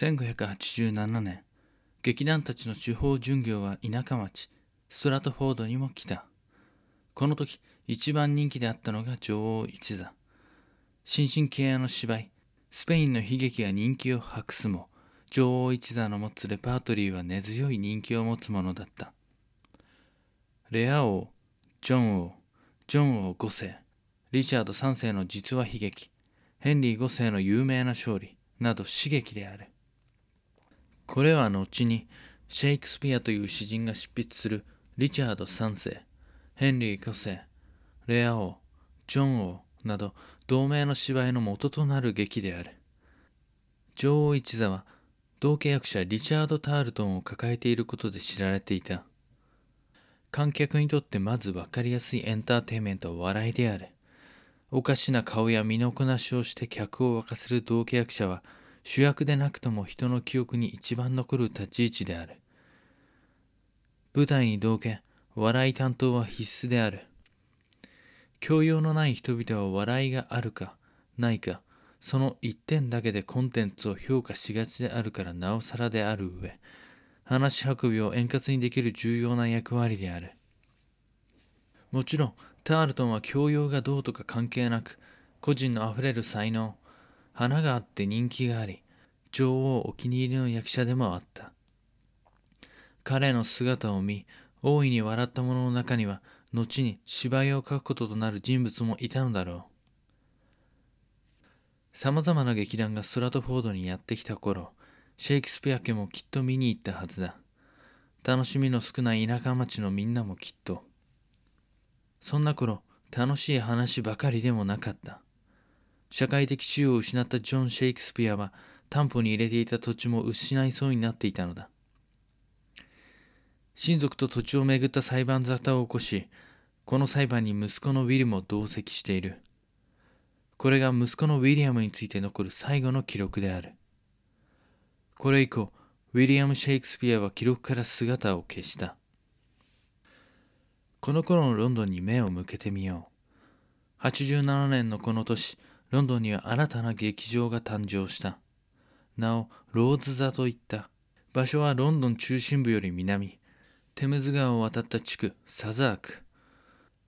1587年劇団たちの地方巡業は田舎町ストラトフォードにも来た。この時一番人気であったのが女王一座。新進気鋭の芝居スペインの悲劇が人気を博すも女王一座の持つレパートリーは根強い人気を持つものだった。レア王ジョン王ジョン王5世リチャード3世の実話悲劇ヘンリー5世の有名な勝利など刺激である。これは後にシェイクスピアという詩人が執筆するリチャード3世ヘンリー5世レア王ジョン王など同盟の芝居の元となる劇である。女王一座は同契約者リチャード・タールトンを抱えていることで知られていた。観客にとってまず分かりやすいエンターテインメントは笑いである。おかしな顔や身のこなしをして客を沸かせる同契約者は主役でなくとも人の記憶に一番残る立ち位置である。舞台に同系笑い担当は必須である。教養のない人々は笑いがあるかないかその一点だけでコンテンツを評価しがちであるからなおさらである上話運びを円滑にできる重要な役割である。もちろんタールトンは教養がどうとか関係なく個人のあふれる才能花があって人気があり女王お気に入りの役者でもあった彼の姿を見大いに笑った者の中には後に芝居を書くこととなる人物もいたのだろうさまざまな劇団がストラトフォードにやってきた頃シェイクスピア家もきっと見に行ったはずだ。楽しみの少ない田舎町のみんなもきっと。そんな頃、楽しい話ばかりでもなかった。社会的地位を失ったジョン・シェイクスピアは担保に入れていた土地も失いそうになっていたのだ。親族と土地をめぐった裁判沙汰を起こし、この裁判に息子のウィルも同席している。これが息子のウィリアムについて残る最後の記録である。これ以降、ウィリアム・シェイクスピアは記録から姿を消した。この頃のロンドンに目を向けてみよう。87年のこの年、ロンドンには新たな劇場が誕生した。なお、ローズ座といった。場所はロンドン中心部より南、テムズ川を渡った地区、サザーク。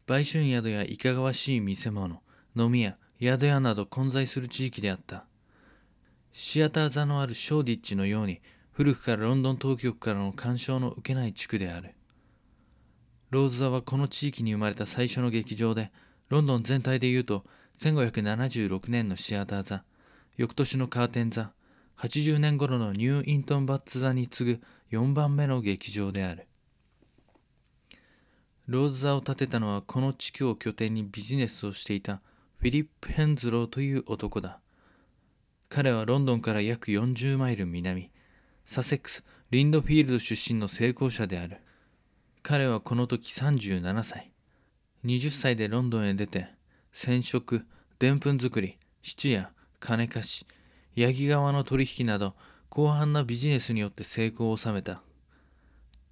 売春宿やいかがわしい見せ物、飲み屋、宿屋など混在する地域であった。シアター座のあるショーディッチのように古くからロンドン当局からの干渉の受けない地区であるローズ座はこの地域に生まれた最初の劇場でロンドン全体でいうと1576年のシアター座翌年のカーテン座80年頃のニューイントンバッツ座に次ぐ4番目の劇場であるローズ座を建てたのはこの地区を拠点にビジネスをしていたフィリップ・ヘンズローという男だ彼はロンドンから約40マイル南、サセックス・リンドフィールド出身の成功者である。彼はこの時37歳。20歳でロンドンへ出て、染色、でんぷん作り、質屋、金貸し、ヤギ側の取引など、広範なビジネスによって成功を収めた。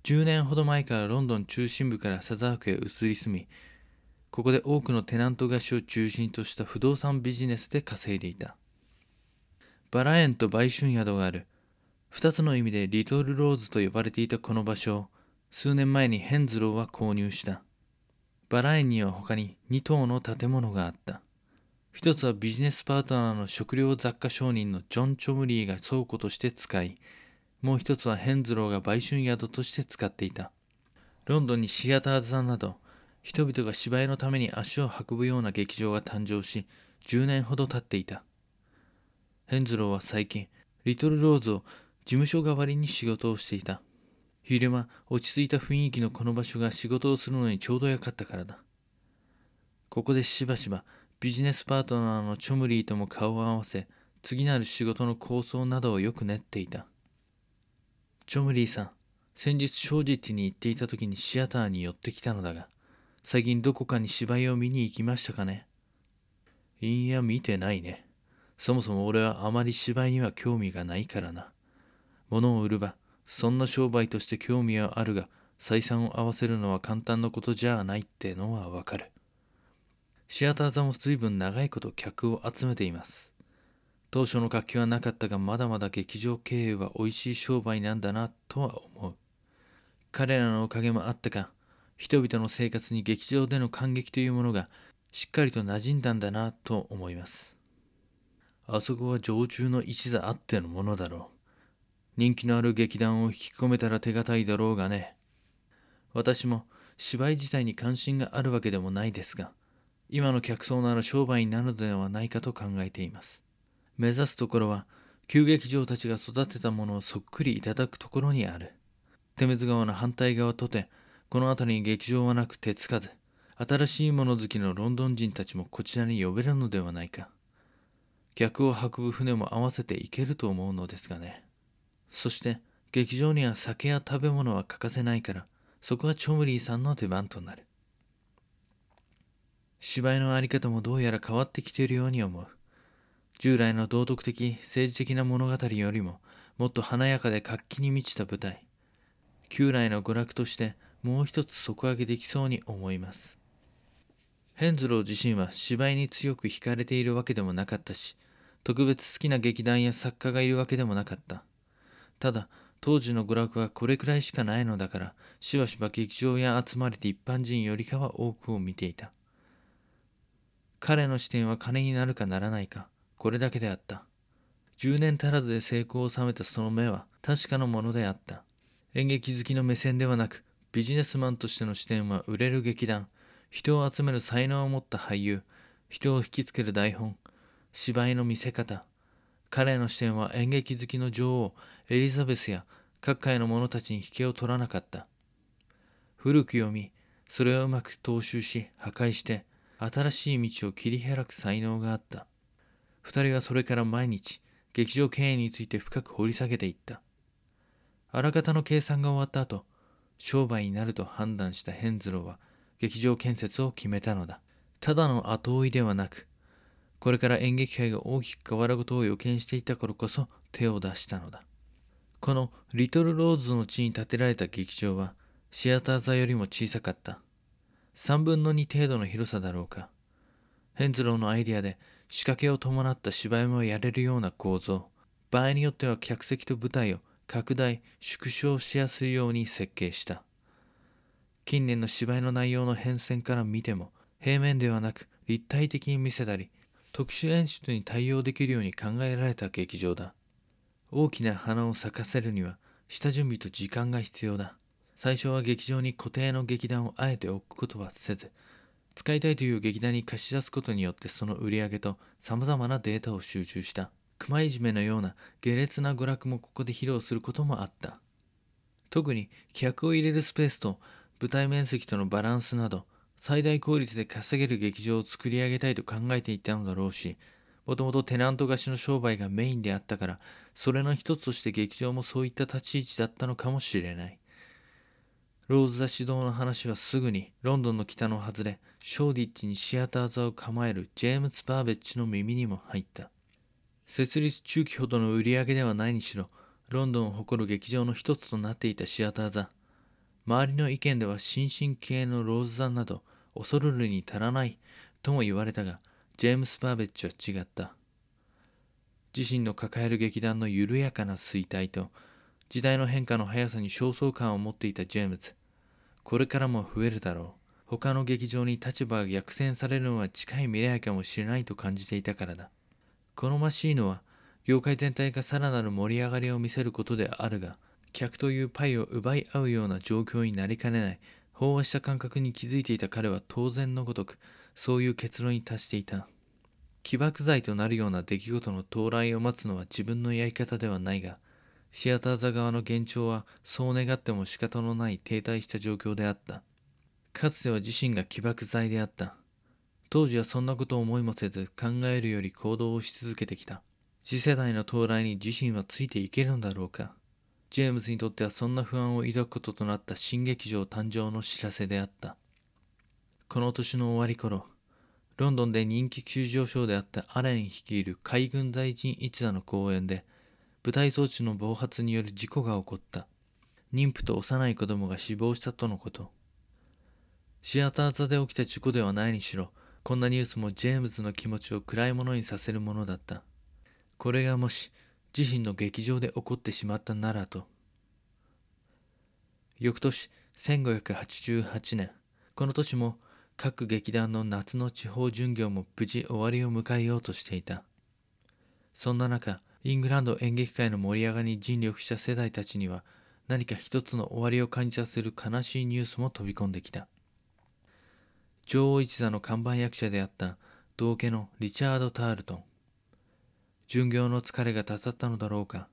10年ほど前からロンドン中心部からサザークへ移り住み、ここで多くのテナント貸しを中心とした不動産ビジネスで稼いでいた。バラ園と売春宿がある。二つの意味でリトルローズと呼ばれていたこの場所を数年前にヘンズローは購入した。バラ園には他に2棟の建物があった。一つはビジネスパートナーの食料雑貨商人のジョン・チョムリーが倉庫として使い、もう一つはヘンズローが売春宿として使っていた。ロンドンにシアターズさんなど、人々が芝居のために足を運ぶような劇場が誕生し、10年ほど経っていた。ヘンズローは最近、リトルローズを事務所代わりに仕事をしていた。昼間、落ち着いた雰囲気のこの場所が仕事をするのにちょうどよかったからだ。ここでしばしばビジネスパートナーのチョムリーとも顔を合わせ、次なる仕事の構想などをよく練っていた。チョムリーさん、先日正直に行っていた時にシアターに寄ってきたのだが、最近どこかに芝居を見に行きましたかね？いいや、見てないね。そもそも俺はあまり芝居には興味がないからな。物を売る場、そんな商売として興味はあるが、採算を合わせるのは簡単なことじゃないってのはわかる。シアター座も随分長いこと客を集めています。当初の活気はなかったがまだまだ劇場経営は美味しい商売なんだなとは思う彼らのおかげもあったか人々の生活に劇場での感激というものがしっかりと馴染んだんだなと思いますあそこは常駐の一座あってのものだろう人気のある劇団を引き込めたら手堅いだろうがね。私も芝居自体に関心があるわけでもないですが今の客層なら商売になるのではないかと考えています。目指すところは旧劇場たちが育てたものをそっくりいただくところにある。手水川の反対側とてこの辺りに劇場はなく手つかず新しいもの好きのロンドン人たちもこちらに呼べるのではないか。客を運ぶ船も合わせて行けると思うのですがね。そして劇場には酒や食べ物は欠かせないからそこはチョムリーさんの出番となる。芝居の在り方もどうやら変わってきているように思う。従来の道徳的政治的な物語よりももっと華やかで活気に満ちた舞台。旧来の娯楽としてもう一つ底上げできそうに思います。ヘンズロー自身は芝居に強く惹かれているわけでもなかったし特別好きな劇団や作家がいるわけでもなかった。ただ当時の娯楽はこれくらいしかないのだからしばしば劇場や集まれて一般人よりかは多くを見ていた。彼の視点は金になるかならないかこれだけであった。10年足らずで成功を収めたその目は確かなものであった。演劇好きの目線ではなくビジネスマンとしての視点は売れる劇団。人を集める才能を持った俳優。人を引きつける台本。芝居の見せ方。彼の視点は演劇好きの女王エリザベスや各界の者たちに引けを取らなかった。古く読みそれをうまく踏襲し破壊して新しい道を切り開く才能があった。二人はそれから毎日劇場経営について深く掘り下げていった。あらかたの計算が終わった後商売になると判断したヘンズローは劇場建設を決めたのだ。ただの後追いではなくこれから演劇界が大きく変わることを予見していた頃こそ手を出したのだ。このリトルローズの地に建てられた劇場はシアター座よりも小さかった。3分の2程度の広さだろうか。ヘンズローのアイデアで仕掛けを伴った芝居もやれるような構造。場合によっては客席と舞台を拡大縮小しやすいように設計した。近年の芝居の内容の変遷から見ても平面ではなく立体的に見せたり特殊演出に対応できるように考えられた劇場だ。大きな花を咲かせるには下準備と時間が必要だ。最初は劇場に固定の劇団をあえて置くことはせず使いたいという劇団に貸し出すことによってその売り上げとさまざまなデータを集中した。熊いじめのような下劣な娯楽もここで披露することもあった。特に客を入れるスペースと舞台面積とのバランスなど最大効率で稼げる劇場を作り上げたいと考えていたのだろうしもともとテナント貸しの商売がメインであったからそれの一つとして劇場もそういった立ち位置だったのかもしれない。ローズ座指導の話はすぐにロンドンの北の外れショーディッチにシアター座を構えるジェームズ・バーベッジの耳にも入った。設立中期ほどの売り上げではないにしろロンドンを誇る劇場の一つとなっていたシアター座。周りの意見では新進気鋭のローズ座など恐るるに足らないとも言われたがジェームス・バーベッジは違った。自身の抱える劇団の緩やかな衰退と時代の変化の速さに焦燥感を持っていたジェームズ。これからも増えるだろう。他の劇場に立場が逆転されるのは近い未来かもしれないと感じていたからだ。好ましいのは業界全体がさらなる盛り上がりを見せることであるが客というパイを奪い合うような状況になりかねない飽和した感覚に気づいていた彼は当然のごとくそういう結論に達していた。起爆剤となるような出来事の到来を待つのは自分のやり方ではないがシアター座側の幻聴はそう願っても仕方のない停滞した状況であった。かつては自身が起爆剤であった。当時はそんなことを思いもせず考えるより行動をし続けてきた。次世代の到来に自身はついていけるのだろうか。ジェームズにとってはそんな不安を抱くこととなった新劇場誕生の知らせであった。この年の終わり頃ロンドンで人気急上昇であったアレン率いる海軍大臣一座の公演で舞台装置の暴発による事故が起こった。妊婦と幼い子供が死亡したとのこと。シアター座で起きた事故ではないにしろこんなニュースもジェームズの気持ちを暗いものにさせるものだった。これがもし自身の劇場で起こってしまったならと。翌年1588年この年も各劇団の夏の地方巡業も無事終わりを迎えようとしていた。そんな中イングランド演劇界の盛り上がりに尽力した世代たちには何か一つの終わりを感じさせる悲しいニュースも飛び込んできた。女王一座の看板役者であった道家のリチャード・タールトン。巡業の疲れがたたったのだろうか。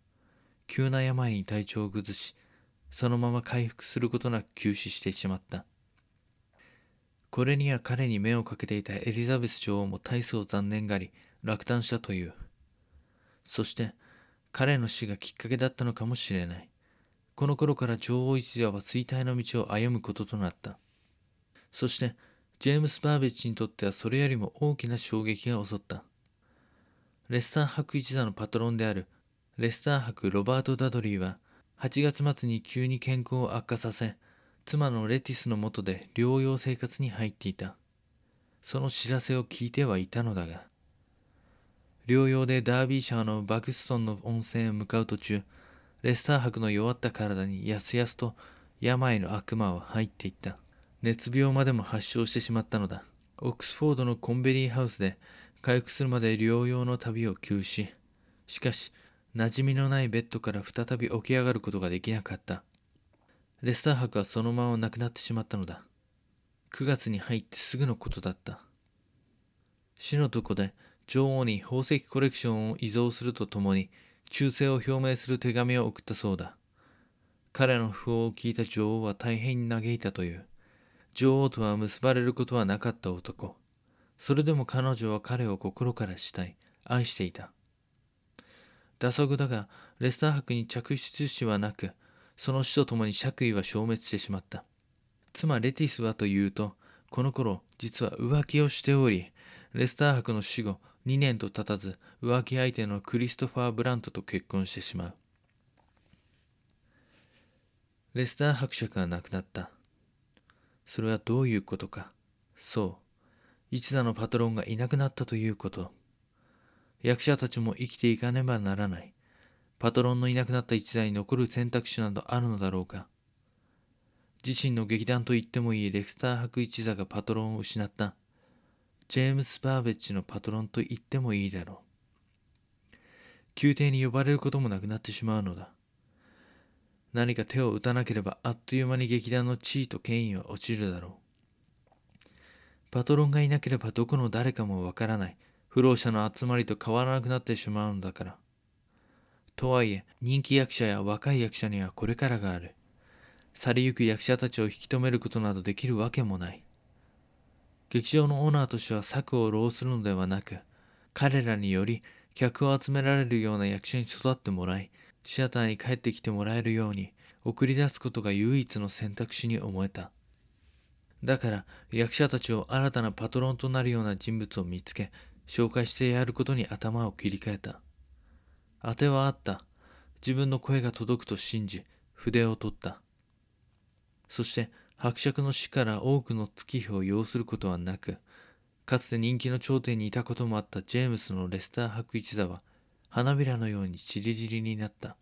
急な病に体調を崩しそのまま回復することなく急死してしまった。これには彼に目をかけていたエリザベス女王も大層残念がり落胆したという。そして彼の死がきっかけだったのかもしれない。この頃から女王一座は衰退の道を歩むこととなった。そしてジェームス・バーベッジにとってはそれよりも大きな衝撃が襲った。レスター博一座のパトロンであるレスター博ロバート・ダドリーは8月末に急に健康を悪化させ妻のレティスのもとで療養生活に入っていた。その知らせを聞いてはいたのだが療養でダービーシャーのバクストンの温泉へ向かう途中レスター博の弱った体にやすやすと病の悪魔は入っていった。熱病までも発症してしまったのだ。オックスフォードのコンベリーハウスで回復するまで療養の旅を休止。しかし馴染みのないベッドから再び起き上がることができなかった。レスター博はそのまま亡くなってしまったのだ。9月に入ってすぐのことだった。死のとこで女王に宝石コレクションを遺贈するとともに忠誠を表明する手紙を送ったそうだ。彼の訃報を聞いた女王は大変に嘆いたという。女王とは結ばれることはなかった男。それでも彼女は彼を心から慕い愛していた。打足だがレスター博に着出死はなくその死とともに爵位は消滅してしまった。妻レティスはというとこの頃実は浮気をしておりレスター博の死後2年と経たず浮気相手のクリストファー・ブラントと結婚してしまう。レスター伯爵が亡くなった。それはどういうことか。そう。一座のパトロンがいなくなったということ。役者たちも生きていかねばならない。パトロンのいなくなった一座に残る選択肢などあるのだろうか自身の劇団と言ってもいいレクスター博一座がパトロンを失ったジェームス・バーベッジのパトロンと言ってもいいだろう。宮廷に呼ばれることもなくなってしまうのだ。何か手を打たなければあっという間に劇団の地位と権威は落ちるだろう。パトロンがいなければどこの誰かもわからない不老者の集まりと変わらなくなってしまうのだから。とはいえ、人気役者や若い役者にはこれからがある。去りゆく役者たちを引き止めることなどできるわけもない。劇場のオーナーとしては策を浪するのではなく彼らにより客を集められるような役者に育ってもらいシアターに帰ってきてもらえるように送り出すことが唯一の選択肢に思えただから役者たちを新たなパトロンとなるような人物を見つけ紹介してやることに頭を切り替えた当てはあった。自分の声が届くと信じ筆を取った。そして伯爵の死から多くの月日を要することはなくかつて人気の頂点にいたこともあったジェームスのレスター博一座は花びらのように散り散りになった。